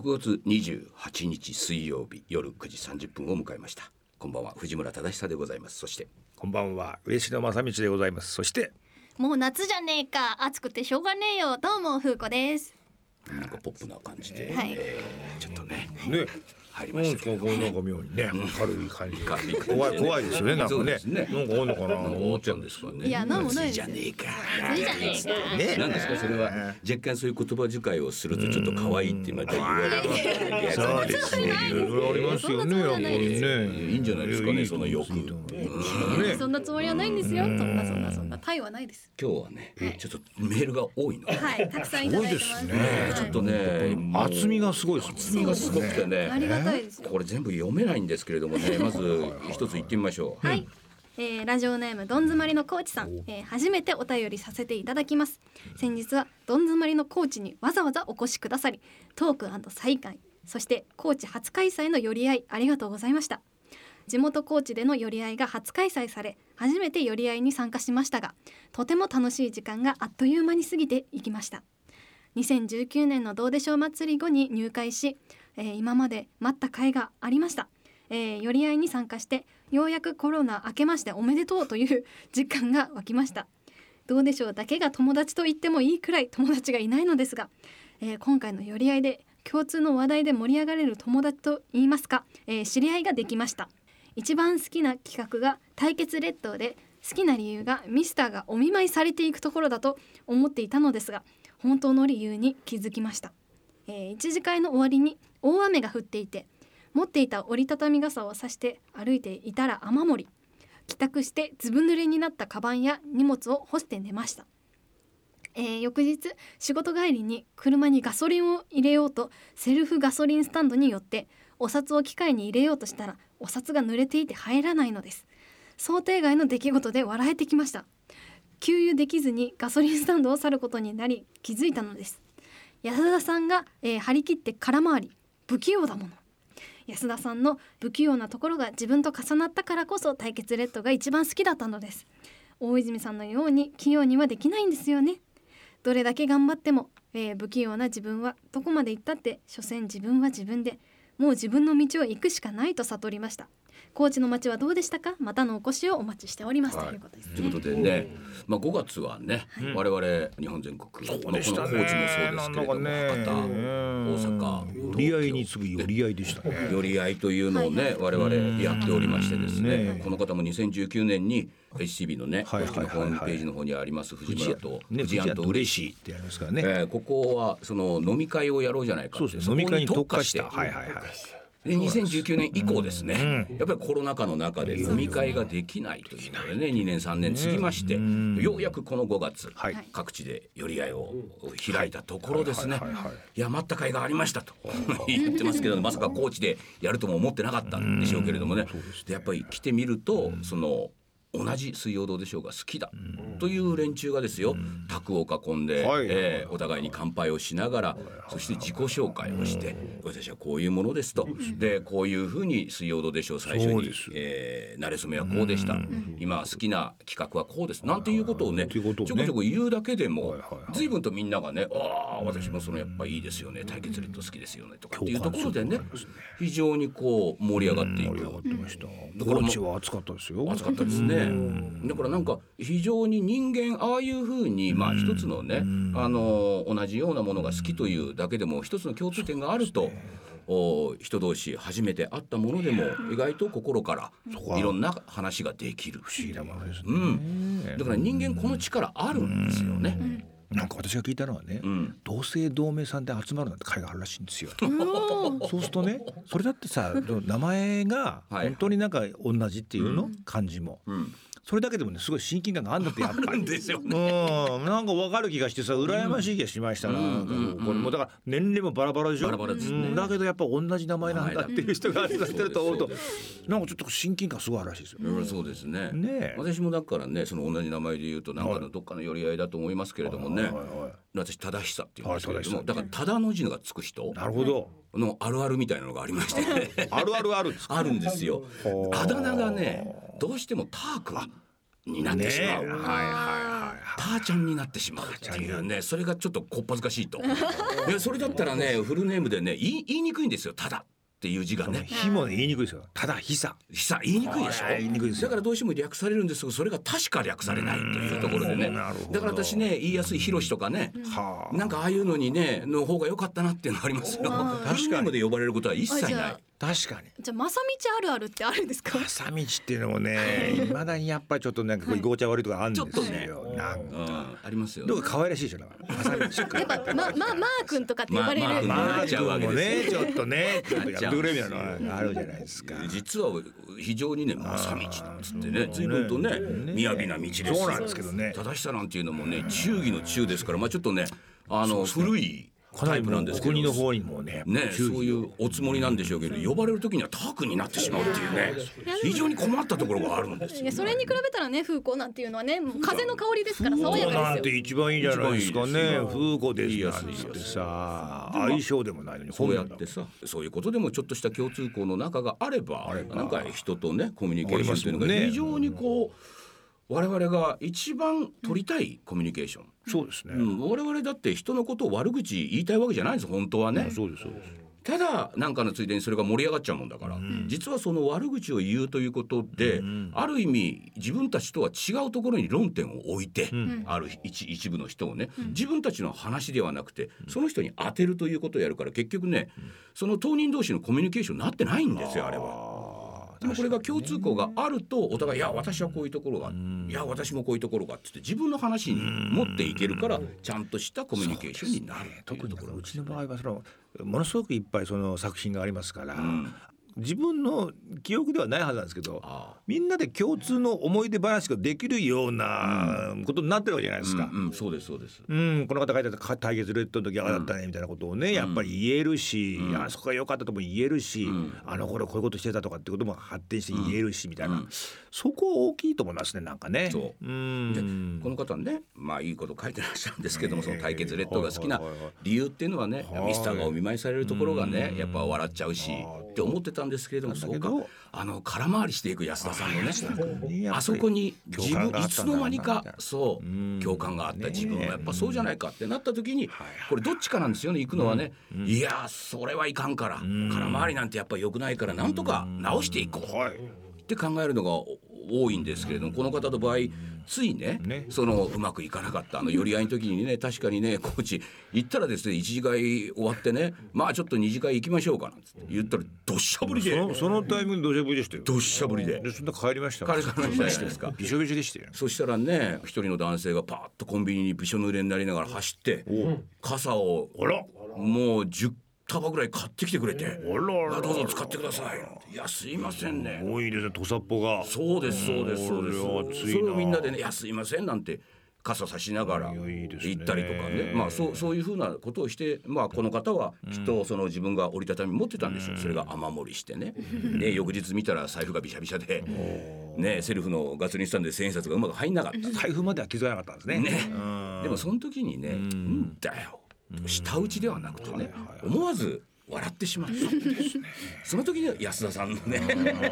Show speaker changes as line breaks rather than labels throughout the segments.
6月28日水曜日夜9時30分を迎えました。こんばんは藤村忠久でございます。そして。
こんばんは上野正道でございます。そして。
もう夏じゃねえか。暑くてしょうがねえよ。どうも風子です。
なんかポップな感じで、
はい。
えーちょっとね。
ね
入りましたけど
こうなんか妙にね軽い感じ
軽い感じで。
怖い怖いですよねなんかね。
ね
なんかあんのかなと思
思っ
っちゃうんんです
かね。
いやなんもないです。
じゃねえか
じゃねえか。
ね
なんですかそれは。若干そういう言葉遣いをするとちょっと可愛いってまた言われる
そうですね。いろいろありますよねやっぱりね。
いいんじゃないですかねその欲。
そんなつもりはないんですよ。そんなそんなそんな。タイはないです。
今日はねちょっとメールが多いの。
はいたくさんいただいてます。
多いです
ね。えちょっとね
厚みがすごいです
厚みがすごくてね。
ありがたいですよ。
これ全部読めないんですけれどもね まず一つ言ってみましょう。
はい、えーラジオネームどん詰まりのコーチさん、えー。初めてお便りさせていただきます。先日はどん詰まりのコーチにわざわざお越しくださりトーク再会そしてコーチ初開催の寄り合いありがとうございました。地元高知での寄り合いが初開催され初めて寄り合いに参加しましたがとても楽しい時間があっという間に過ぎていきました。2019年のどうでしょう祭り後に入会し、えー今まで待った甲斐がありました、えー寄り合いに参加してようやくコロナ明けましておめでとうという実感が湧きました。どうでしょうだけが友達と言ってもいいくらい友達がいないのですが、えー今回の寄り合いで共通の話題で盛り上がれる友達と言いますか、えー知り合いができました。一番好きな企画が対決列島で好きな理由がミスターがお見舞いされていくところだと思っていたのですが本当の理由に気づきました、えー一次会の終わりに大雨が降っていて持っていた折りたたみ傘を差して歩いていたら雨漏り帰宅してずぶ濡れになったカバンや荷物を干して寝ました。えー翌日仕事帰りに車にガソリンを入れようとセルフガソリンスタンドに寄ってお札を機械に入れようとしたらお札が濡れていて入らないのです。想定外の出来事で笑えてきました。給油できずにガソリンスタンドを去ることになり気づいたのです。安田さんが、えー張り切って空回り。不器用だもの。安田さんの不器用なところが自分と重なったからこそ対決レッドが一番好きだったのです。大泉さんのように器用にはできないんですよね。どれだけ頑張っても、えー不器用な自分はどこまで行ったって所詮自分は自分でもう自分の道を行くしかないと悟りました。高知の街はどうでしたか？またのお越しをお待ちしております、
はい。
ということです
ということでね、まあ5月はね、我々日本全国、
そうでしたね。
まあこの高知もそうですけれども、
なんだか
博多、
ね。
大阪、
寄り合いに次ぐ寄り合いでしたね。
寄り合いというのをね、
はい
我々やっておりましてですね、
ね
この方も2019年に HCB のね、
はい
公式のホームページの方にあります藤村と。
ね
藤庵と嬉しい。
ってやりますからね、
えーここはその飲み会をやろうじゃないかって
そうですね。飲み会に特化した
そこ
はいはいはい。
で2019年以降ですね、やっぱりコロナ禍の中で飲み会ができないというのでね2年3年過ぎまして、ようやくこの5月、
はい。
各地で寄り合いを開いたところですね、
はい。
や待った甲斐がありましたと 言ってますけどまさか高知でやるとも思ってなかったんでしょうけれどもね。でやっぱり来てみるとその同じ水曜どうでしょうが好きだという連中がですよ卓を囲んで、
はい。
えーお互いに乾杯をしながらそして自己紹介をして私はこういうものですと。でこういうふうに水曜どうでしょう最初にえー馴れ初めはこうでした。今好きな企画はこうです。なんていうことをねちょこちょこ言うだけでも随分とみんながねああ私もそのやっぱいいですよね対決レッド好きですよねとかっていうところでね非常にこう盛り上がってい
盛り上が
く
ってました。
か
暑かったですよ。
暑かったですね。だからなんか非常に人間ああいうふうにまあ一つのねあの同じようなものが好きというだけでも一つの共通点があると。お人同士初めて会ったものでも意外と心から
い
ろんな話ができる。
不思議なものですね、
うん、だから人間この力あるんですよね。
なんか私が聞いたのはね、
ん。
同姓同名さんで集まるなんて会があるらしいんですよ。そうするとねそれだってさ名前が
はい
本当になんか同じっていうの、漢字も、
ん
それだけでもねすごい親近感があるんだってやっぱり。
ですよ
うん、なんかわかる気がしてさ羨ましい気がしましたな、なんこれもうだから年齢もバラバラでしょ。
バラバラですね。
うん。だけどやっぱ同じ名前なんだっていう人が集まってると思うとなんかちょっと親近感すごいあるらしいですよ、
うんそうですね。
ねえ。
私もだからねその同じ名前で言うとなんかのどっかの寄り合いだと思いますけれどもね、
はい。はいはい
私忠久っていうんですけれども、
はい
だから忠の字がつく人
なるほど。
のあるあるみたいなのがありまして、
あるあるある
あるんですよ。あだ名がねどうしてもタークになってしまう、
ねえはいはいはいはい。
ーちゃんになってしまう。っていうねそれがちょっとこっぱずかしいと。い やそれだったらねフルネームでね言い言いにくいんですよ。ただっていう字がね。
火もね言いにくいですよ。ただ火さ。
さ言いにくいでしょ？
はい言いにくいですよ。
だからどうしても略されるんですがそれが確か略されないというところでね。
なるほど。
だから私ね言いやすいひろしとかね
はあ。
なんかああいうのにねの方が良かったなっていうのがありますよ。
あ
フルネームで呼ばれることは一切ない。
確かに。
じゃあ正道あるあるってあるんですか？
朝道っていうのもねい。まだにやっぱりちょっとなんかこう居心地悪いとかあるんですよ、
ちょっとね。
なん
うん。
か
ありますよ、
どうか可愛らしいでしょだから。朝道
やっぱままマー君とかって呼ばれる、
まあまあ
マー君もね。ちょっとねちょっとやってくれみたいなのがあるじゃないですか。
実は非常にね正道なんつってね。随分とね雅な道ですよ。
そうなんですけどね。
正しさなんていうのもね忠義の忠ですからまあちょっとねあの古いタイプ
かなん
なですけど。
国の方にもね
ね、そういうおつもりなんでしょうけど呼ばれる時にはタークになってしまうっていうね非常に困ったところがあるんですよ。
それに比べたらね風光なんていうのはね風の香りですから爽や
そうなんて一番いいじゃないですかね。風子です
いいやつ
なんてさ相性でもないのに。
そうやってさそういうことでもちょっとした共通項の中があればなんか人とねコミュニケーションというのが非常にこう我々が一番取りたいコミュニケーション、
そうですね、
うん。我々だって人のことを悪口言いたいわけじゃないんです。本当はね。
そうですそうです。
ただなんかのついでにそれが盛り上がっちゃうもんだから、実はその悪口を言うということで、ある意味自分たちとは違うところに論点を置いて、ある一一部の人をね、自分たちの話ではなくてその人に当てるということをやるから結局ね、その当人同士のコミュニケーションになってないんですよあれは。でもこれが共通項があるとお互い「いや私はこういうところがいや私もこういうところが」っつって自分の話に持っていけるからちゃんとしたコミュニケーションになるっていう
特に
ところ
うちの場合はそのものすごくいっぱいその作品がありますから、自分の記憶ではないはずなんですけど
ああ。
みんなで共通の思い出話ができるようなことになってるわけじゃないですか。
うんうん、そうですそうです。
うん、この方書いてた対決レッドの時ああだったねみたいなことをね、やっぱり言えるし、いやそこが良かったとも言えるし、あの頃こういうことしてたとかってことも発展して言えるしみたいな、そこ大きいと思いますねなんかね。
そう。
うん。
この方ねまあいいこと書いてらっしゃるんですけどもその対決レッドが好きな理由っていうのはねミスターがお見舞いされるところがねやっぱ笑っちゃうしって思ってたんですけれどもそうか。あの空回りしていく安田さんのね
ね。
あそこに自分いつの間にかそう共感があった自分はやっぱそうじゃないかってなった時に
はい
これどっちかなんですよね行くのはね。いやそれはいかんから。空回りなんてやっぱ良くないからなんとか直していこう
はい。
って考えるのが多いんですけれどもこの方の場合ついね
ね
そのうまくいかなかったあの寄り合いの時にね確かにねコーチ行ったらですね一次会終わってねまあちょっと二次会行きましょうかなんつって言ったらどっしゃぶりで
そのそのタイミングで土砂降りでしたよ。
どっしゃぶりで
でそんな帰りました。
帰りましたですか
びしょびしょでしたよ。
そしたらね一人の男性がパーッとコンビニにびしょ濡れになりながら走って傘を。もう10束ぐらい買ってきてくれて「
あら
あどうぞ使ってください」なんて「いやすいませんね」
多いですね、土佐っぽが。
そうですそうですそうです。それをみんなでね「いやすいません」なんて傘差しながら行ったりとかね。まあそうそういうふうなことをしてまあこの方はきっとその自分が折りたたみ持ってたんでしょう。それが雨漏りしてね。で翌日見たら財布がびしゃびしゃでねセルフのガソリンスタンドで千円札がうまく入んなかった。
台風までは気づかなかったんですね。
ね。
うん。
でもその時にね「んだよ」舌打ちではなくてね思わず笑ってしまった。その時に安田さんのね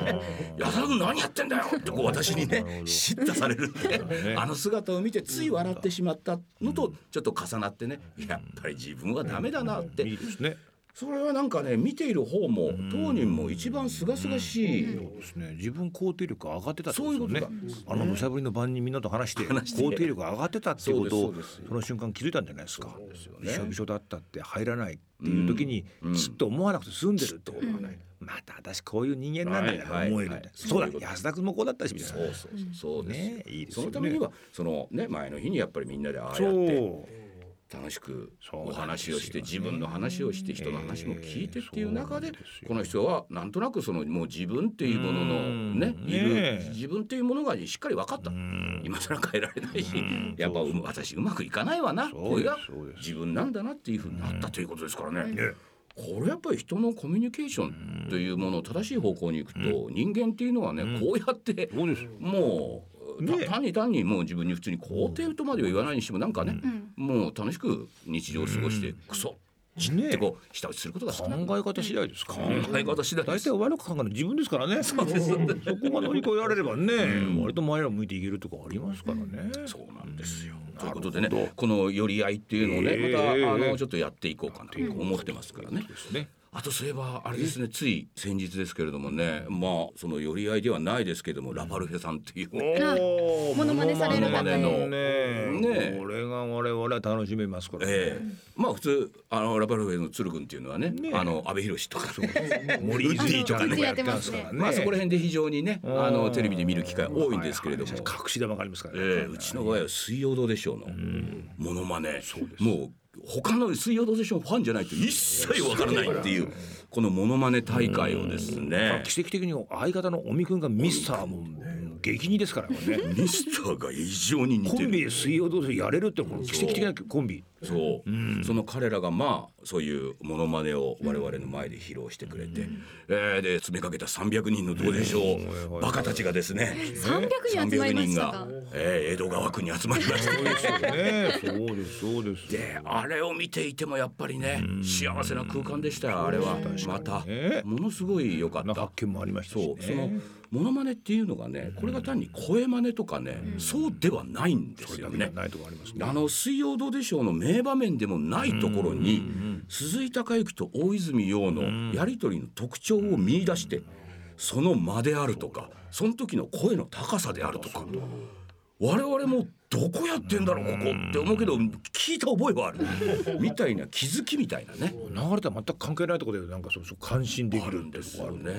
「安田君何やってんだよ」ってこう私にね叱咤されるんであの姿を見てつい笑ってしまったのとちょっと重なってねやっぱり自分はダメだなって
いいですね。
それはなんかね見ている方も当人も一番清々しい。
そうですね。自分肯定力が上がってたってことね。あの土砂降りの晩にみんなと話して肯定力が上がってたっていうことを
そ
の瞬間気づいたんじゃないですか。びしょびしょだったって入らないっていう時にちっと思わなくて済んでるってことがね。また私こういう人間なんだよ
はい
思える
はいはい。
そうだ。安田君もこうだったしみたいな。
そうそうそう。
ねいいですよね。
そのためにはそのね前の日にやっぱりみんなでああやって。楽しくお話をして
ね
自分の話をして人の話も聞いてっていう中で
ええ。そうなんで
この人はなんとなくそのもう自分っていうものの
うん。
ねいる自分っていうものがしっかり分かった。
ん。
今更変えられないし
ん。
やっぱう私うまくいかないわなこれが自分なんだなっていうふうになったということですからね。
ね
これやっぱり人のコミュニケーションというものを正しい方向に行くと人間っていうのはねこうやって。もうた
ね。
単に単にもう自分に普通に肯定とまでは言わないにしてもなんかね、もう楽しく日常を過ごしてクソっ知ってこう下打ちすることが
考え方次第ですか。
考え方次第です。
大体悪く考えるの自分ですからね。そこが乗り越えられればね、割と前ら向いていけるとかありますからね、
そうなんですよ。ということでねこの寄り合いっていうのをね、
ええ。
またあのちょっとやっていこうかなと思ってますからね。あとそういえばあれですねつい先日ですけれどもねまあその寄り合いではないですけれどもラパルフェさんっていう。ね
おー
モノマネされる方
ね。
ね。
これが我々は楽しめますからね、
ええ。まあ普通あのラパルフェの鶴君っていうのはね
ね
あの阿部寛とかね。
森
ウッディとかね。
やってますね
まあそこら辺で非常にねあのテレビで見る機会多いんですけれども。
隠し玉がありますからね、
ええうちの場合は水曜どうでしょうのモノマネもう他の水曜どうでしょうファンじゃないと一切わからないっていう。このモノマネ大会をですね。
奇跡的に相方の尾身君がミスターも激似ですからね。
ミスターが異常に似てる。
コンビで水曜どうせやれるって奇跡的なコンビ
そう、その彼らがまあそういうモノマネを我々の前で披露してくれて、えーで詰めかけた300人のどうでしょう、バカたちがですね。
300人集まりましたか。
300人が、えー江戸川区に集まりました。
そうですよね。そうですそうです。
であれを見ていてもやっぱりね幸せな空間でしたよあれは。また。
ね
ものすごい良かった。
な発見もありましたし、ね、
そう。そのモノマネっていうのがねこれが単に声真似とかねそうではないんですよね。
ないとこありますね。
あの「水曜どうでしょう」の名場面でもないところに鈴井貴之と大泉洋のやり取りの特徴を見出してその間であるとかその時の声の高さであるとか我々もどこやってんだろうここって思うけど聞いた覚えはある。みたいな気づきみたいなね。
流れとは全く関係ないところでなんかそうそう感心でき
あ
る
るんですよね。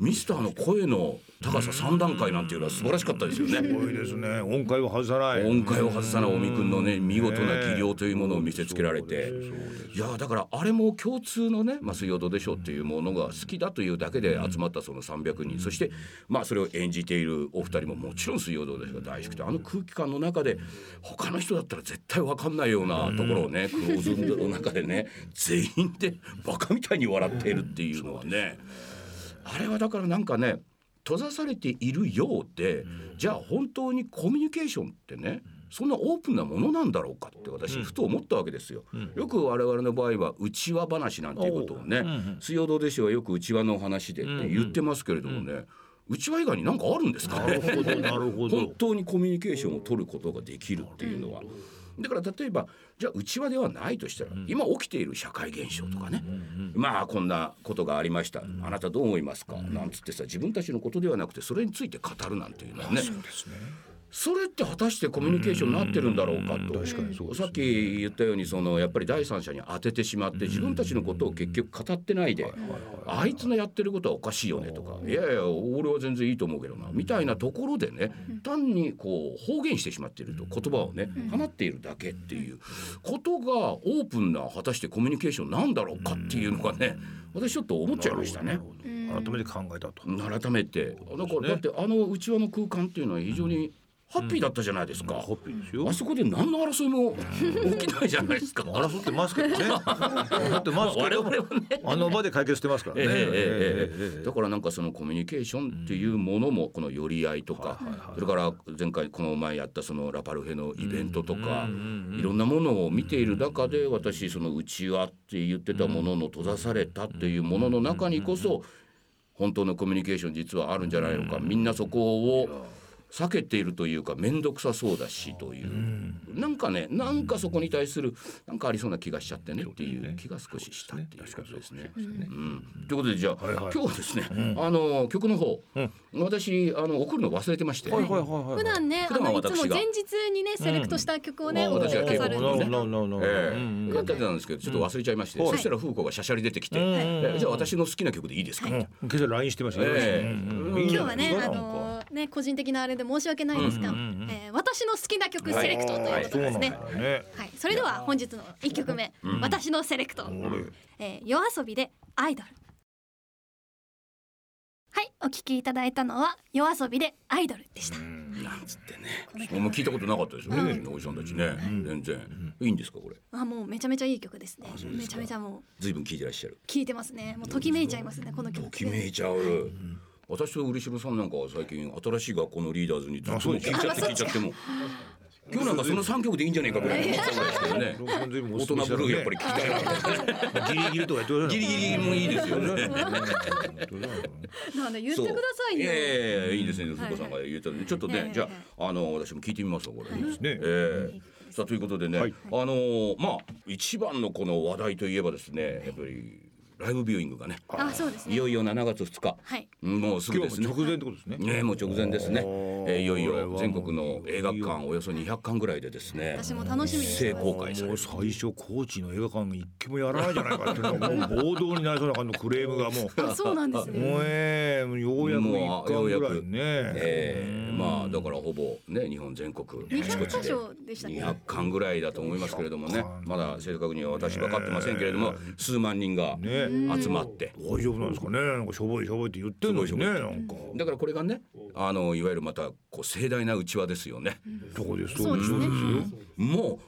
ミスターの声の高さ3段階なんていうのは素晴らしかったですよね。
すごいですね。音階を外さない。
音階を外さない尾身君のね見事な技量というものを見せつけられて。いやだからあれも共通のね「まあ、水曜どうでしょう」っていうものが好きだというだけで集まったその300人。そしてまあそれを演じているお二人ももちろん「水曜どうでしょう」が大好きであの空気感の中で他の人だったら絶対分かんないようなところをねクローズの中でね全員でバカみたいに笑っているっていうのはねあれはだからなんかね閉ざされているようで、じゃあ本当にコミュニケーションってねそんなオープンなものなんだろうかって私ふと思ったわけですよ。よく我々の場合は内輪話なんていうことをね「水曜どうでしょう」はよく内輪の話でって言ってますけれどもね内輪以外に何かあるんですかね？本当にコミュニケーションを取ることができるっていうのは。だから例えばじゃあ内輪ではないとしたら、今起きている社会現象とかね、まあこんなことがありました、あなたどう思いますか、なんつってさ自分たちのことではなくてそれについて語るなんていうのはね。それって果たしてコミュニケーションになってるんだろうかと、さっき言ったようにそのやっぱり第三者に当ててしまって自分たちのことを結局語ってないで、あいつのやってることはおかしいよねとかいやいや俺は全然いいと思うけどなみたいなところでね単にこう方言してしまっていると言葉をね放っているだけっていうことがオープンな果たしてコミュニケーションなんだろうかっていうのがね私ちょっと思っちゃいましたね。
改めて考えたと。
改めて。だからだってあの内輪の空間っていうのは非常にハッピーだったじゃないですか。
ハッピーですよ。
あそこで何の争いも起きないじゃないですか。
争ってますけどね。争ってますけど。
我々はね、
あの場で解決してますからね。
だからなんかそのコミュニケーションっていうものもこの寄り合いとか、それから前回この前やったそのラパルフェのイベントとか、いろんなものを見ている中で私その内輪って言ってたものの閉ざされたっていうものの中にこそ本当のコミュニケーション実はあるんじゃないのか。みんなそこを。避けているというか面倒くさそうだしという。なんかねなんかそこに対するなんかありそうな気がしちゃってねっていう気が少ししたっていう。ことですね。うん。ということでじゃあ、
はいはい。
今日はですね、あの曲の方、私あの送るの忘れてまして、
はいはいはいはい
普段ね
普段は
あのいつも前日にねセレクトした曲をね、
うん。
お聴きくださるんです
ってたんですけどちょっと忘れちゃいまして、
はい。
そしたら風子がしゃしゃり出てきて、
ん
えじゃあ私の好きな曲でいいですか、
うん今朝
今日はねあのね個人的なあれで申し訳ないですが、えー私の好きな曲セレクトということですね。はい、それでは本日の一曲目、私のセレクト、えー、夜遊びでアイドル。はい、お聞きいただいたのは夜遊びでアイドルでした。
なんつってね。もう聞いたことなかったですよね、おじさんたちね、全然。いいんですかこれ？
あ、もうめちゃめちゃいい曲ですね。めちゃめちゃもう
随分聞いてらっしゃる。
聴いてますね。もうときめいちゃいますねこの曲。
ときめいちゃう、私と嬉野さんなんかは最近新しい学校のリーダーズにずっと聞いちゃって聞いちゃっても今日なんかその三曲でいいんじゃないかぐらいの感じですけどね。
完全にお
大人ブルーやっぱり聞きたいな。
ギリギリとか言ってください。
ギリギリもいいですよね。
なん。で言ってくださいよ。
そう。いやいですね。鈴子さんが言ったんで、ちょっとね、じゃああの私も聞いてみますわこれ。
ね。
ええ。さあということでね、
はい。
あのーまあ一番のこの話題といえばですね、やっぱりライブビューイングがね、
あそうですね。
いよいよ7月2日、
はい。
もうすぐですね。
直前ってことですね。
ね、もう直前ですね。えーいよいよ全国の映画館およそ200館ぐらいでですね。
私も楽しみにして
公開さ
最初高知の映画館一軒もやらないじゃないかっていうのがもう暴動になりそうな感じのクレームがもう。
あそうなんですね。
もうええようやく一館ぐらいね。
えーまあだからほぼね日本全国
200箇所で。したね。
200館ぐらいだと思いますけれどもね。まだ正確には私分かってませんけれども数万人が
ね
集まって。
大丈夫なんですかね？なんかしょぼいしょぼいって言ってるのにねなんか。
だからこれがねあのいわゆるまたこう盛大なうちわですよね。
どこです？
そうですね。
も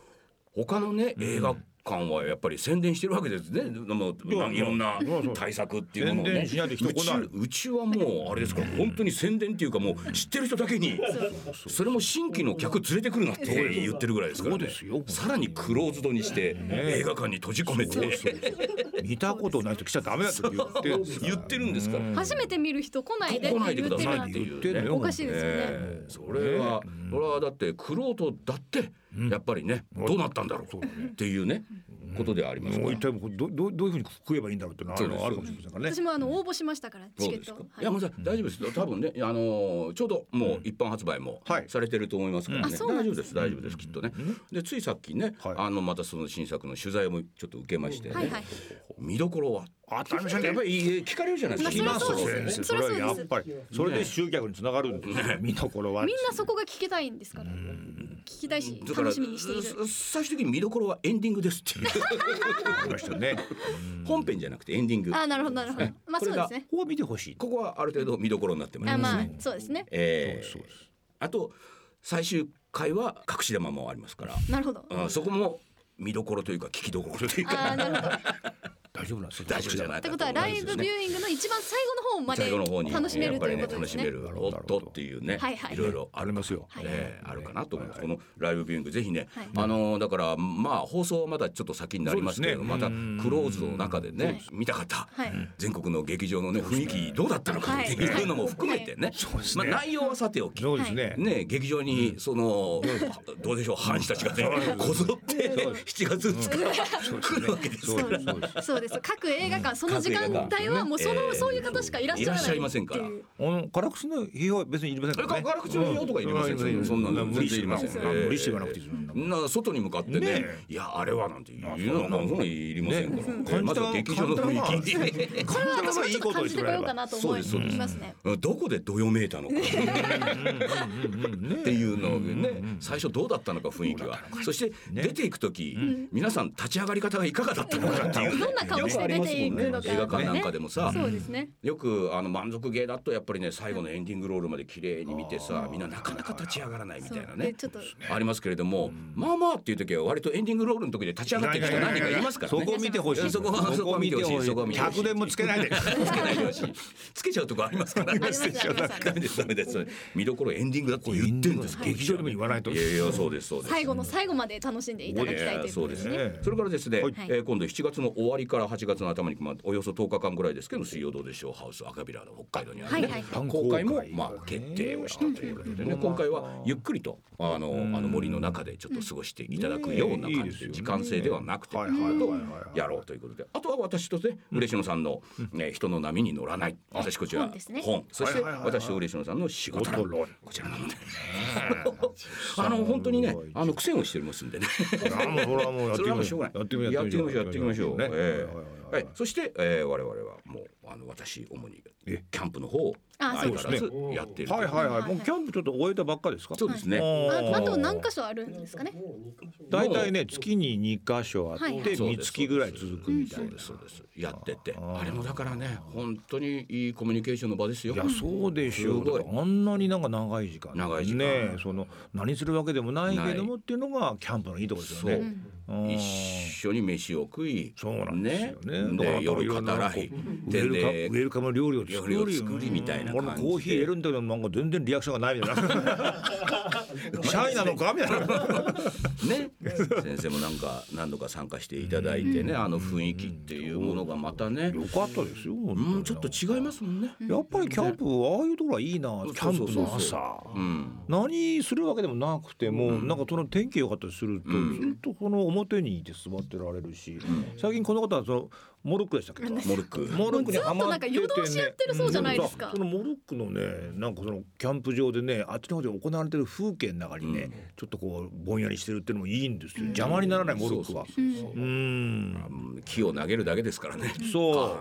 う他のね映画館はやっぱり宣伝してるわけですね。もうまあいろんな対策っていうものをね。
宣伝しないと人来ない。う
ちはもうあれですか。ら本当に宣伝っていうかもう知ってる人だけにそれも新規の客連れてくるなって言ってるぐらいですからね。
そうですよ。
さらにクローズドにして映画館に閉じ込めて。
見たことない人来ちゃダメだって言って。
言ってるんですから。
初めて見る人来ないでって
来ないでくださいって
言ってるなんて
いうね
おかしいですよね。
ええ。それは、それはだってクロートだってやっぱりね、どうなったんだろう？っていうね、ことでありますから
もう一体もうどどどういうふうに食えばいいんだろうっていうのはあるかもしれませんからね
私もあの応募しましたからチケット。
そうですか？
はい。
いやもうさ大丈夫です。よ。多分ねあのーちょうどもう一般発売も
はい。
されてると思いますからね。大丈夫ですす大丈夫ですきっとね。でついさっきね
はい。
あのまたその新作の取材もちょっと受けましてね。
はいはい。
見どころは？
当たり前じゃね。
やっぱり聞かれるじゃないですか。
まあそ
れは
そりゃそうです。
やっぱり。それで集客につながるんですよ。見どころは。
みんなそこが聞きたいんですから聞きたいし
だから
楽しみにしている。
す最終的に見どころはエンディングですって。いう
ね。
本編じゃなくてエンディング。
あなるほどなるほど。
え
まあ
これが
そうですね。
ここは見てほしい。
ここはある程度見どころになってます
あまあそうですね。
えー。
そうです
あと最終回は隠し玉もありますから、
なるほど。
うんそこも見どころというか聞きどころというか。
あなるほど。
大丈夫なんですよ。
大丈夫じゃない。
ってことはライブビューイングの一番最後の方まで
最後の方に。
楽しめるという
やっぱりね
ことですね。
楽しめるおっとっていうね。
はいはい。
いろいろ
ありますよ。
はい
えーあるかなと思います。このライブビューイングぜひね、
はい
あのーだからまあ放送はまだちょっと先になりますけれどま
ね。
たクローズの中でね、見た方、
はい。
全国の劇場のね雰囲気どうだったのかっていうのも含めてね、まあ内容はさておき。
そうですね。
ね、劇場にその、どうでしょう藩士たちがねこぞって7月2日来るわけです
そう
から
です各映画館その時間帯はもうその、
えー。
そういう方しかいらっしゃらない
いらっしゃいませんから。
辛口の批評は別にいりませんから
辛口の批評とかいりません
う
そんなの
無理して
いりません。
あ無理して言わなくていいですよ
な外に向かってね
ね。
いやあれはなんていうのはそんなのいりませんから、まずは劇場の雰囲気。
これは私もちょっと感じてこようかなと思い
そうですそうです。
ますね。
どこでどよめいたのか。っていうのをね。最初どうだったのか雰囲気は。そして出ていく時皆さん立ち上がり方がいかがだったのかっていう。
どんな顔して出ていくのか
映画館なんかでもさ。
そうですね。
よくあの満足ゲーだとやっぱりね最後のエンディングロールまで綺麗に見てさみんななかなか立ち上がらないみたいなね。
そう。でちょっと。
ありますけれどもまあまあっていう時は割とエンディングロールの時で立ち上がってる人何人かいますからね。
そこを見てほしい。
そこはそこは見てほしい。そこは見てほしい。
100年もつけないで。
つけないでほしい。つけちゃうとこありますからダメですダメです。見どころエンディングだって言ってるんです
劇場でも言わないと
いやいやそうですそうです。
最後の最後まで楽しんでいただきたいという
そうです
ことです。ね
ね。それからですね、今度7月の終わりから8月の頭に、まあ、およそ10日間ぐらいですけど水曜どうでしょうハウス赤ビラの北海道にある、ね
はいはい
公開もまあ決定をしたということでね、今回はゆっくりとあのあの森の中でちょっと過ごしていただくような感じで時間制ではなくてやろうということであとは私とね嬉野さんの、ね人の波に乗らない。私こちら
本ですね。
本。そして
はいはいはい。はい
私と嬉野さんの仕事論こちらなので。あの本当にねあの苦戦をしておりますんでね。
あもうそれはもうやってみましょうやってみ
ましょう。やってみましょう。
know ね
ええはい。そして、えー、我々はもうあの私主に
え。
キャンプの方を
あ
相変わらずやっている。
はいはいはい。もうキャンプちょっと終えたばっかですか？
そうですね。
ああと何箇所あるんですかね？
大体ね月に2箇所あ
はい
って
はい
3月ぐらい続くみたいな。
そうですそうです。やってて、あれもだからね、本当にいいコミュニケーションの場ですよ。
いやそうでしょう。あんなになんか長い時間
長い時間。
ねその何するわけでもないけどもっていうのがキャンプのいいところですよ
そう。
ね。うん。
一緒に飯を食い
そうなんですよね。だから
で夜語らい
こうウェルカム料理を作る
料理を作りみたいな感じで
コーヒー入れるんだけどなんか全然リアクションがないみたいな。シャイなのかみたいな。
ね先生もなんか何度か参加していただいてね、あの雰囲気っていうものがまたね、
よかったですよ。
うん、ちょっと違いますもんね。
やっぱりキャンプああいうところはいいな。キャンプの朝。
うん、
何するわけでもなくても、なんかその天気良かったりすると、
うん
ずっとこの表にいて座ってられるし、最近この方はそのモルックでしたっけ？
モルック。
モルックにハマってて、ね、
ずっとなんか夜通しやってるそうじゃないですか。
うん。そのモルックのねなんかそのキャンプ場でねあっちの方で行われてる風景の中にね、ちょっとこうぼんやりしてるっていうのもいいんですよ、邪魔にならないモルックは。
そうそうそう
う。ん。
うん木を投げるだけですからね。
そ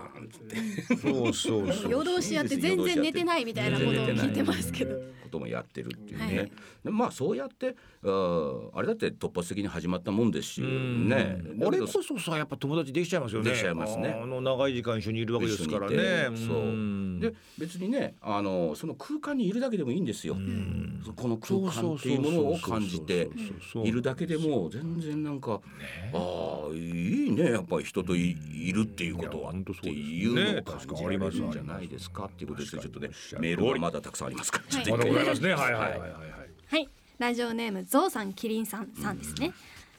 う。そうそうそう
夜通しやって全然寝てないみたいなことを聞いてますけど。
こともやってるっていうね、
はい。
でまあそうやってあーあれだって突発的に始まったもんですし
うん。
ね
あれ
だけど
こそさやっぱ友達できちゃいますよね。
できちゃいますね。
あの長い時間一緒にいるわけですからね。
そう。で別にねあのその空間にいるだけでもいいんですよ、
ん。
この空間っていうものを感じているだけでも全然なんか、ああいいね。やっぱり人といいるっていうことはっていうのを
ね。
感じられるんじゃないですか。っていうことですよ。ちょっとねメールがまだたくさんありますから。
はいはいはいはいはい。
はい、ラジオネームゾウさんキリンさんさんですね。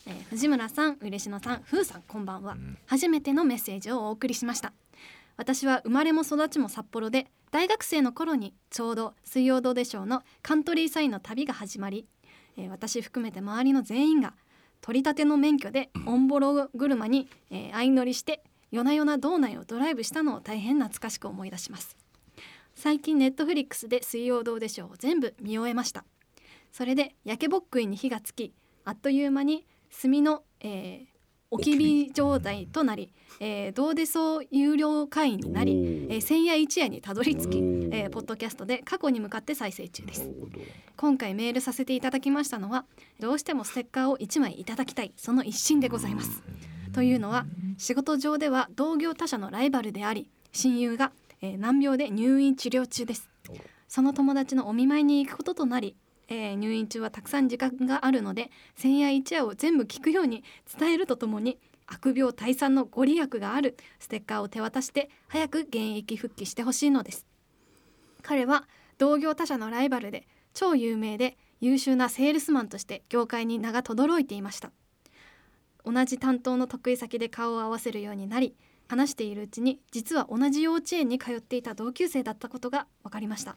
えー藤村さん、嬉野さん、ふうさん、こんばんは、初めてのメッセージをお送りしました。私は生まれも育ちも札幌で、大学生の頃にちょうど水曜どうでしょうのカントリーサインの旅が始まり、えー私含めて周りの全員が取り立ての免許でオンボロ車に、えー相乗りして夜な夜な道内をドライブしたのを大変懐かしく思い出します。最近ネットフリックスで水曜どうでしょうを全部見終えました。それで焼けぼっくいに火がつきあっという間に炭の、えー置き火状態となり、えー、どうでそう有料会員になり、えー、千夜一夜にたどり着き、えーポッドキャストで過去に向かって再生中です。今回メールさせていただきましたのはどうしてもステッカーを1枚いただきたいその一心でございます。というのは仕事上では同業他社のライバルであり親友が、えー難病で入院治療中です。その友達のお見舞いに行くこととなり、えー入院中はたくさん時間があるので千夜一夜を全部聞くように伝えるとともに悪病退散のご利益があるステッカーを手渡して早く現役復帰してほしいのです。彼は同業他社のライバルで超有名で優秀なセールスマンとして業界に名が轟いていました。同じ担当の得意先で顔を合わせるようになり話しているうちに実は同じ幼稚園に通っていた同級生だったことが分かりました。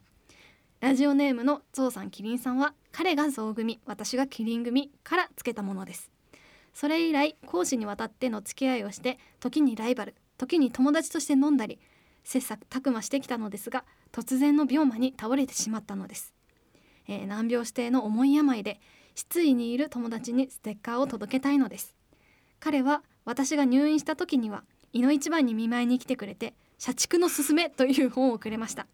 ラジオネームのゾウさんキリンさんは彼がゾウ組私がキリン組からつけたものです。それ以来講師にわたっての付き合いをして時にライバル時に友達として飲んだり切磋琢磨してきたのですが突然の病魔に倒れてしまったのです、えー難病指定の重い病で失意にいる友達にステッカーを届けたいのです。彼は私が入院した時には胃の一番に見舞いに来てくれて社畜のすすめという本をくれました。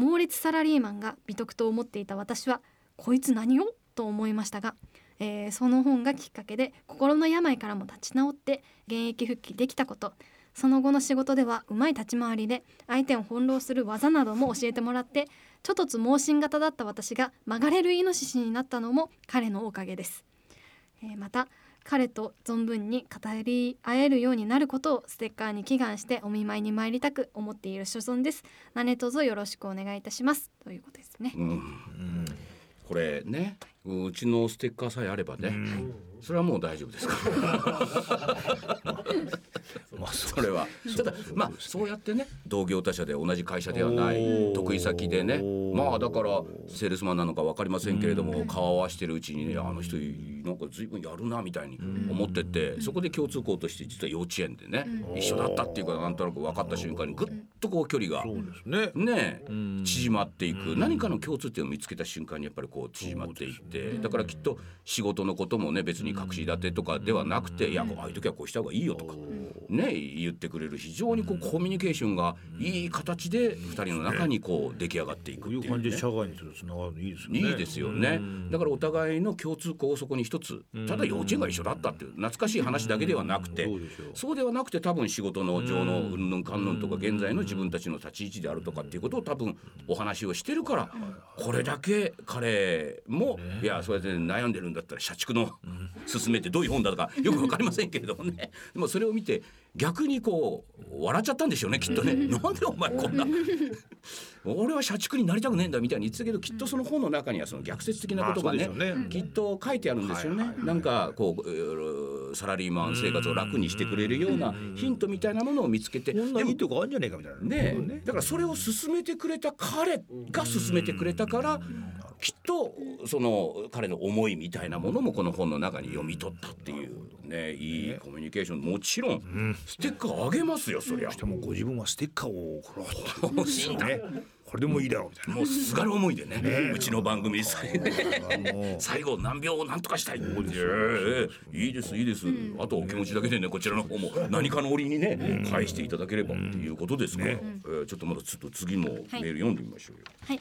猛烈サラリーマンが美徳と思っていた私はこいつ何をと思いましたが、えーその本がきっかけで心の病からも立ち直って現役復帰できたこと。その後の仕事ではうまい立ち回りで相手を翻弄する技なども教えてもらってちょっと盲信型だった私が曲がれるイノシシになったのも彼のおかげです、えーまた彼と存分に語り合えるようになることをステッカーに祈願してお見舞いに参りたく思っている所存です。何卒よろしくお願いいたします。ということですね。
うん。これねうちのステッカーさえあればね、それはもう大丈夫ですか？ら。
まあ
それは。ただまあそうやってね同業他社で同じ会社ではない得意先でねまあだからセールスマンなのか分かりませんけれども顔を合わしてるうちにねあの人なんか随分やるなみたいに思っててそこで共通項として実は幼稚園でね一緒だったっていうかなんとなく分かった瞬間にぐっとこう距離が
ね。
縮まっていく何かの共通点を見つけた瞬間にやっぱりこう縮まっていってだからきっと仕事のこともね別に隠し立てとかではなくていやああいう時はこうした方がいいよとかね言ってくれる非常にこうコミュニケーションがいい形で2人の中にこう出来上がっていく
こう
っていうね。
いう感じで社外にとつながるのいいですよね。
いいですよね。だからお互いの共通項をそこに一つただ幼稚園が一緒だったっていう懐かしい話だけではなくて
そうで
はなくて多分仕事の上のうんぬんかんぬんとか現在の自分たちの立ち位置であるとかっていうことを多分お話をしてるからこれだけ彼もいやそれで悩んでるんだったら社畜の勧めてどういう本だとかよく分かりませんけれどもね。でもそれを見て逆にこう笑っちゃったんでしょうねきっとね。なんでお前こんな。俺は社畜になりたくねえんだみたいに言ってたけどきっとその本の中にはその逆説的なことがね
まあね。
きっと書いてあるんですよね、なんかこうサラリーマン生活を楽にしてくれるようなヒントみたいなものを見つけてでも
いとこあるんじゃねえかみたいな
ね。だからそれを進めてくれた彼が進めてくれたからきっとその彼の思いみたいなものもこの本の中に読み取ったっていうねいいコミュニケーション。もちろんステッカーあげますよそりゃ。
でもご自分はステッカーをこれは
欲しい
ね。これでもいいだろうみたいな。
もうすがる思いでね。うちの番組最後何秒を何とかしたい。ええいいですいいです。あとお気持ちだけでねこちらの方も何かの折にね返していただければっていうことですかちょっとまだちょっと次のメール読んでみましょうよ。
はい。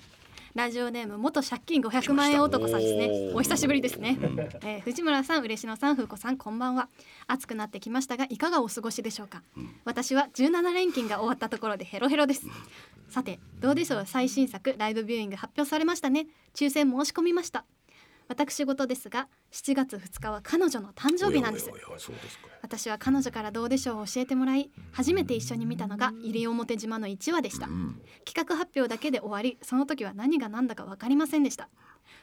ラジオネーム元借金500万円男さんですね。
お
久しぶりですね、えー藤村さん嬉野さん風子さんこんばんは。暑くなってきましたがいかがお過ごしでしょうか、私は17連勤が終わったところでヘロヘロです。さてどうでしょう？最新作ライブビューイング発表されましたね。抽選申し込みました私事ですが7月2日は彼女の誕生日なんです。私は彼女からどうでしょうを教えてもらい初めて一緒に見たのが西表島の1話でした、
うん。
企画発表だけで終わりその時は何が何だか分かりませんでした。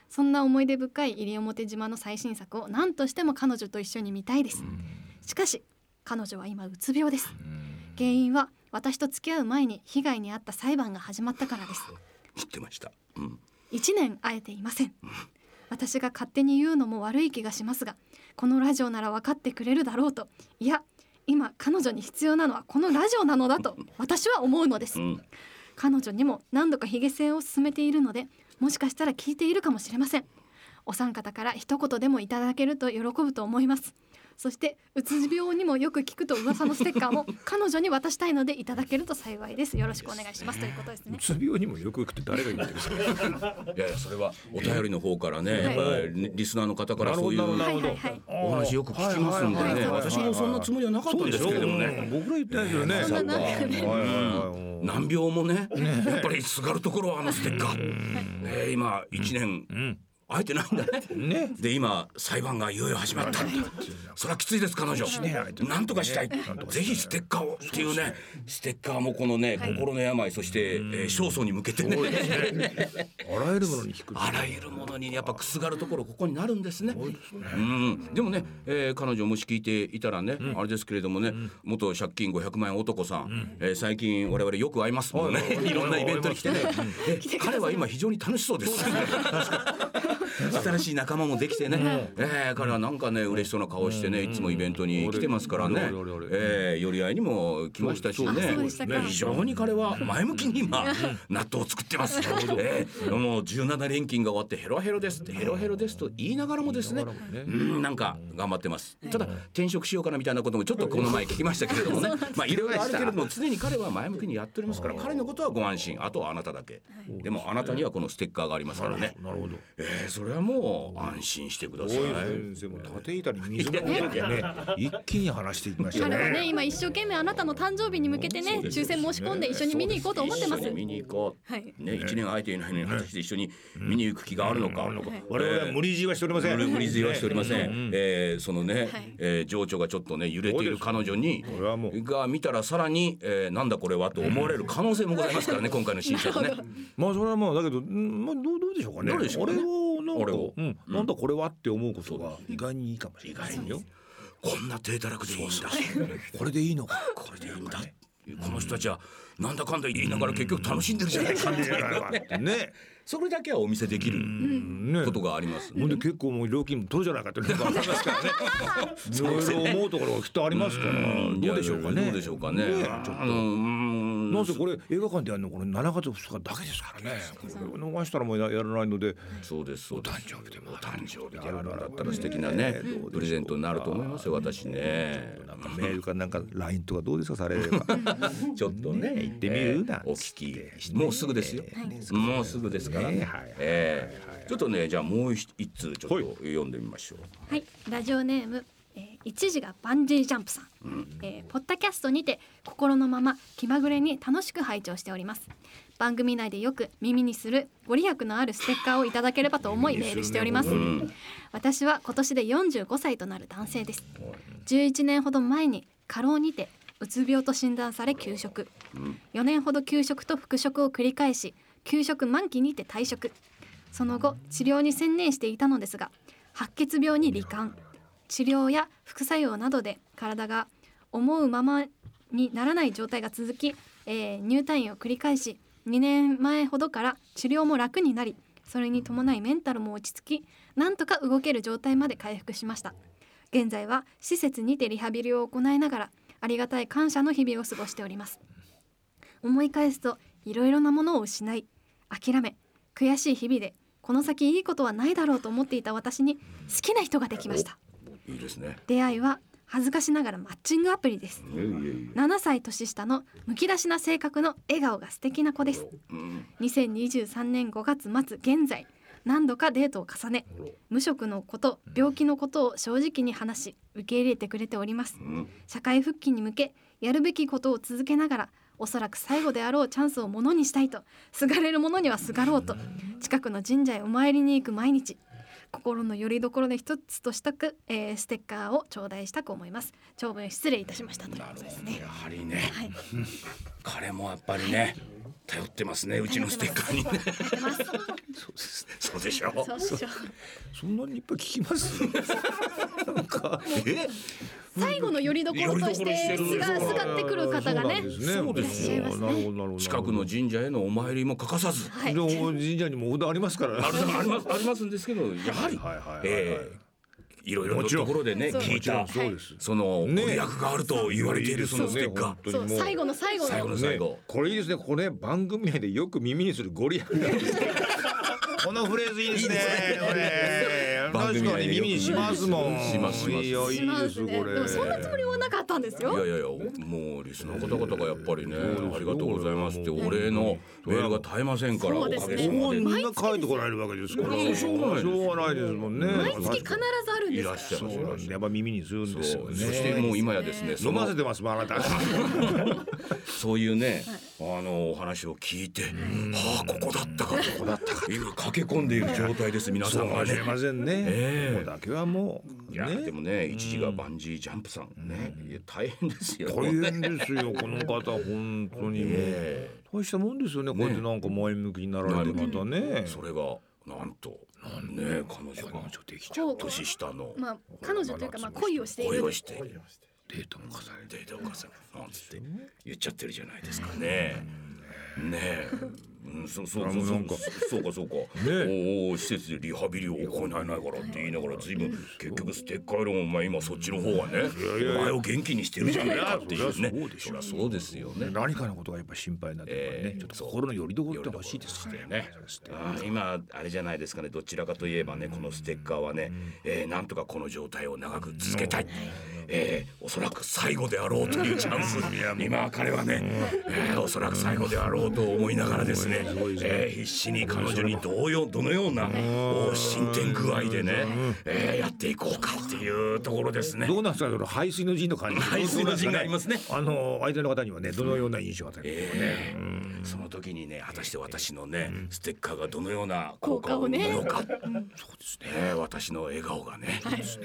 そんな思い出深い西表島の最新作を何としても彼女と一緒に見たいです。しかし彼女は今うつ病です。原因は私と付き合う前に被害に遭った裁判が始まったからです。
知ってました。うん。
1年会えていません私が勝手に言うのも悪い気がしますがこのラジオなら分かってくれるだろうと。いや今彼女に必要なのはこのラジオなのだと私は思うのです。
うん。
彼女にも何度かヒゲ戦を進めているのでもしかしたら聞いているかもしれません。お三方から一言でもいただけると喜ぶと思いますそしてうつ病にもよく聞くと噂のステッカーも彼女に渡したいのでいただけると幸いです。よろしくお願いします。ということですね。
うつ病にもよく行くって誰が言ってるんですか？
いやいやそれはお便りの方からね、やっぱりリスナーの方からそういう
なるほど
はいはいはい
お話よく聞きますんでね、私もそんなつもりはなかったんですけれどもね。
僕ら言ってないですよね。
そんな
難病もねやっぱりすがるところはあのステッカー、えー今一年
うん
会えてないんだね。
ね。
で今裁判がいよいよ始まった それはきついです彼女。
な
んとかしたい。ぜひステッカーをっていうねステッカーもこのね心の病そしてえー焦燥に向けてね。
あらゆるものに聞く
あらゆるものにやっぱくすがるところここになるんですね。うん、でもね、えー彼女もし聞いていたらね、あれですけれどもね、元借金500万円男さん、えー最近我々よく会いますもんね、いろんなイベントに来てね、え彼は今非常に楽しそうです。新しい仲間もできてね、えー彼はなんかね嬉しそうな顔してね、いつもイベントに来てますからね、えー寄り合いにも来ましたしね。非常に彼は前向きに今納豆を作ってます。えーもう17連勤が終わってヘロヘロですヘロヘロですと言いながらもですね、うんなんか頑張ってます。ただ転職しようかなみたいなこともちょっとこの前聞きましたけれどもね、まあいろいろあるけれども常に彼は前向きにやっておりますから、彼のことはご安心。あとはあなただけ。でもあなたにはこのステッカーがありますからね。
なるほど
えーそれはもう安心してください。
先生も縦板に水のことでね一気に話していきました
彼は
ね
ね今一生懸命あなたの誕生日に向けてね抽選申し込んで一緒に見に行こうと思ってます。
一緒に見に行こう。
はい。
ね、一年会えていないのに果たして一緒に見に行く気があるのか。
はい。
我々は無理強いはしておりません。
無理強いはしておりません。えーそのね、情緒がちょっとね揺れている彼女に
これはもう
が見たらさらに、えーなんだこれはと思われる可能性もございますからね 今回の新作ね。
まあそれはまあだけどんまあどうどうでしょうかね。
どうでしょうかね
なんか
俺を。
うん。なんだこれはって思うことが意外にいいかもしれない。よ。
こんな低たらくでいいんだ。
これでいいのか。
これでいいんだ。この人たちはなんだかんだ言いながら結局楽しんでるじゃないかっていう。
ね。
それだけはお見せできる
ね。
ことがあります。
ほんで結構もう料金も取るじゃないかっていうのがありますから ね。いろいろ思うところがきっとありますから。どうでしょうかね。
どうでしょうかね。
ね
ちょっと。うん
なぜこれ映画館でやるのこれ7月2日だけですからね。これ逃したらもうややらないので
そうですそうです。
誕生日でも
お誕生日でやるんだったら素敵なねプレゼントになると思いますよ私ね。
なんかメールかなんか LINE とかどうですかされれば
ちょっとね
行ってみるなん
お聞き。もうすぐですよ。もうすぐですから。ね。ええちょっとねじゃあもう一一通ちょっと読んでみましょう。
はい。ラジオネームえー一時がバンジージャンプさん、えーポッドキャストにて心のまま気まぐれに楽しく拝聴しております。番組内でよく耳にするご利益のあるステッカーをいただければと思いメールしております。私は今年で45歳となる男性です。11年ほど前に過労にてうつ病と診断され休職。4年ほど休職と復職を繰り返し休職満期にて退職。その後治療に専念していたのですが白血病に罹患治療や副作用などで体が思うままにならない状態が続き、えー入退院を繰り返し2年前ほどから治療も楽になりそれに伴いメンタルも落ち着きなんとか動ける状態まで回復しました。現在は施設にてリハビリを行いながらありがたい感謝の日々を過ごしております。思い返すといろいろなものを失い諦め悔しい日々でこの先いいことはないだろうと思っていた私に好きな人ができました。
いいですね。
出会いは恥ずかしながらマッチングアプリです。
いやいやいや。
7歳年下のむき出しな性格の笑顔が素敵な子です。
うん。
2023年5月末現在何度かデートを重ね無職のこと病気のことを正直に話し受け入れてくれております。
うん。
社会復帰に向けやるべきことを続けながらおそらく最後であろうチャンスをものにしたいとすがれる者にはすがろうと近くの神社へお参りに行く毎日心の拠り所で一つとしたく、えーステッカーを頂戴したく思います。長文失礼いたしましたということですね。
やはりね。
はい。
彼もやっぱりね頼ってますねうちのステッカーに。ね。そうでしょ
そうでしょう。
そんなにいっぱい聞きます？なんか。
え？
最後の拠り所としてすがすがってくる方がね
そうですね。なるほどなるほど
近くの神社へのお参りも欠かさず。
はい。
神社にもお札ありますから。
あるありますありますんですけどやはり
はいはいはいはい。
ええいろいろな
もちろん。
ところでね聞いた
そうです、
そのご
ね
利益があると言われているそのステッカー
最後の最後
最後
の
の最後。
ね、これいいですね。これ番組内でよく耳にする。ご利益なんですねこのフレーズいいですねこれ
番組
確か
内で
耳にしますもん。
しますします。
いやいいですこれ。
でもそんなつもりはなかったんですよ。
いやいやいやもうリスナーの方々がやっぱりねありがとうございますってお礼のメールが絶えませんから。おかげさ
そうですね。
まで
みんな書いてこられるわけですから。
もうしょうがないです。
しょうがないですもんね。
毎月必ずあるん
い
です。から
らっしゃいます。
そうやっぱ耳にするんですよ
そう。
ね
そしてもう今やですね
飲ませてますもんあなた。
そ ういうねあのお話を聞いてはあここだったかここだったか今駆け込んでいる状態です皆さ
んか
がね。
もしれませんね、
ええ。
ここだけはもう
いやで
ね
もね一時がバンジージャンプさんね。いや大変ですよ。
大変ですよこの方本当に。
え
大したもんですよねこうやってなんか前向きになられてまたね。
それがなんとね彼女が
でき
こう
年下の
まあ彼女というかまあ恋をしている。
恋をして
デートも重ね
データを重ねて言っちゃってるじゃないですかね。ねえ。うん、そうそうそうそうそうかそうか、おお施設でリハビリを行えないからって言いながら随分結局ステッカーよりもお前今そっちの方がねお前を元気にしてるじゃないかっていうね。
そりゃそうで
すよね。
何かのことがやっぱ心配になってね、
ええ
ちょっと心の拠り所って欲しいですね。
ね今あれじゃないですかね。どちらかといえばねこのステッカーはね、えーなんとかこの状態を長く続けたい、えーおそらく最後であろうというチャンス。今彼はね、えーおそらく最後であろうと思いながらですね、えー必死に彼女にどうよどのようなお進展具合でね、えーやっていこうかっていうところですね。
どうなんですかその排水の陣の感じ。
排水の陣がありますね。
あの相手の方にはねどのような印象を与えるね、
えーその時にね果たして私のね、ステッカーがどのような効果を生むのか、そうですね。私の笑顔がね、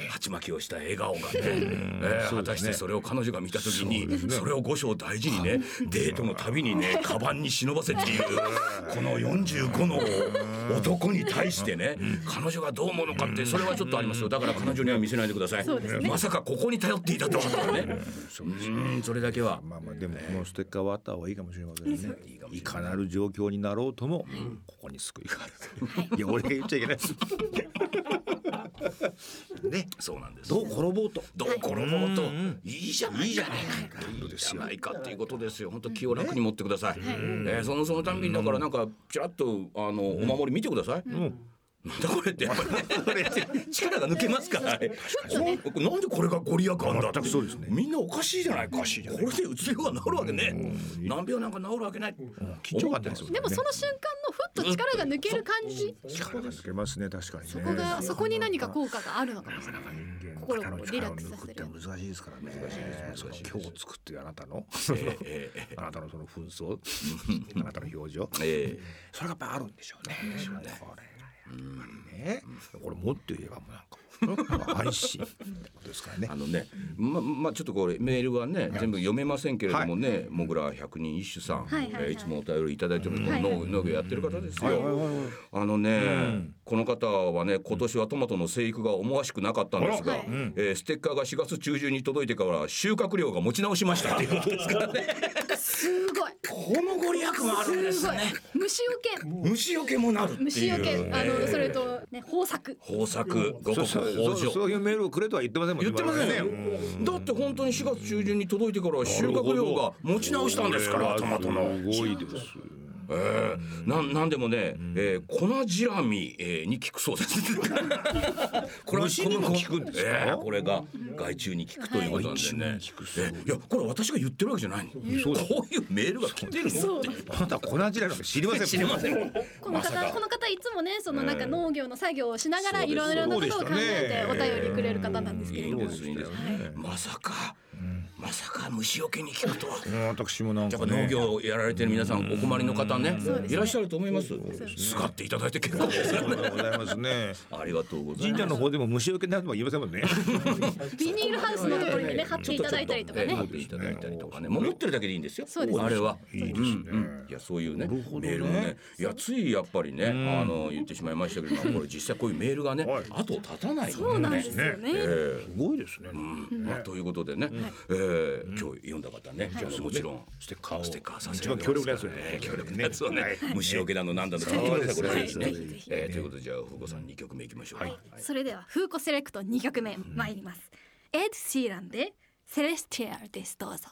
鉢巻きをした笑顔がね、えー果たしてそれを彼女が見た時にそ,、れを五章大事にねデートのたびにね カバンに忍ばせているこの45の男に対してね、彼女がどう思うのかってそれはちょっとありますよ。だから彼女には見せないでください、
ね。
まさかここに頼っていたとはとかね。うんそれだけは。
まあまあでもこのステッカーはあった方がいいかもしれませんね。いかなる状況になろうともここに救いがある。いや俺が言っちゃいけないです。ね、
そうなんです。
どう転ぼうと。
どう転ぼうと。いいじゃないか。いいじゃないか。っていうことですよ。本当気を楽に持ってください、えーそのそのたんびにだからなんかちらっとあのお守り見てください、なんだこれって。やっぱりねこれ力が抜けますからあれ。こなんでこれがご利益あんだって。
そうですね。
みんなおかしいじゃない。かこれでうつ病が治るわけね。難病なんか治るわけない。
緊張感ないですよね。
でもその瞬間のふっと力が抜ける感じ。
力が抜けますね。確かにね。
そこがそこに何か効果があるのかもしれない。心をリラックスさせる。
って難しいですからね。難しいです。難しい今日作ってるあなたの。
ええ
あなたのその紛争。あなたの表情。
ええ。
それがやっぱあるんでしょうねぱりね。これもっと言えばもうなんか安心ってことですからね。
あのね、ま、まあ、ちょっとこれメールはね、全部読めませんけれどもね、もぐら百人一首さん、
はい
つもお便りいただいてる農農業やってる方ですよ。あのね、この方はね、今年はトマトの生育が思わしくなかったんですが、
はい。
えーステッカーが4月中旬に届いてから収穫量が持ち直しましたっていう。ことですからね。
すごい。
このご利益もあるんですね。
虫除け。
虫除けもなる。
虫除け。あのそれとね豊作。
豊作、五穀
そうそういうメールをくれとは言ってませんもん
言ってませんよ
ね。
だって本当に4月中旬に届いてから収穫量が持ち直したんですからトマトの。
すごいです
えー、なんなんでもね、えー、粉じらみ、えー、に効くそうです。これは
虫にも効くんですか？
えーこれが害虫に効くということなんでね。えいやこれ私が言ってるわけじゃないの。こういうメールが来てるのって。
あなた粉じらなんか知りません
知りません。
この方、この方いつもねそのなんか農業の作業をしながらいろいろなことを考えてお便りくれる方なんですけれども。
まさか、まさか虫除けに効くとは。
うん私もなんかね。
業をやられてる皆さんお困りの方ねいらっしゃると思います？すがっていただいて結構ですよ
ありが
ね。
とうございますね。
ありがとうございます。
神社の方でも虫除けになるとは言いませんもんね。
ビニールハウスのところにね貼っていただいたりとかね。
ええ持っていただいたりとかね、もう持ってるだけでいいんですよ。
そうです。ね
あれは。
いいですね。
いやそういうねメールもね、いやついやっぱりね、あの言ってしまいましたけど、これ実際こういうメールがね
はい、
後を絶たない
そうなんですよね。
ええ。
すごいですね。
うん。まあということでね、ええ今日読んだ方ね、じゃあもちろん。
ステッカー。を
ステッカーさせ
一番強力なやつをね。
ね強力なやつをね、虫除けだのなんだの使ってくださいこれぜひね。ええということでじゃあふうこさん二曲目いきましょう。はい。
それではフーコセレクト2曲目参ります。エド・シーランでセレスティアルです。どうぞ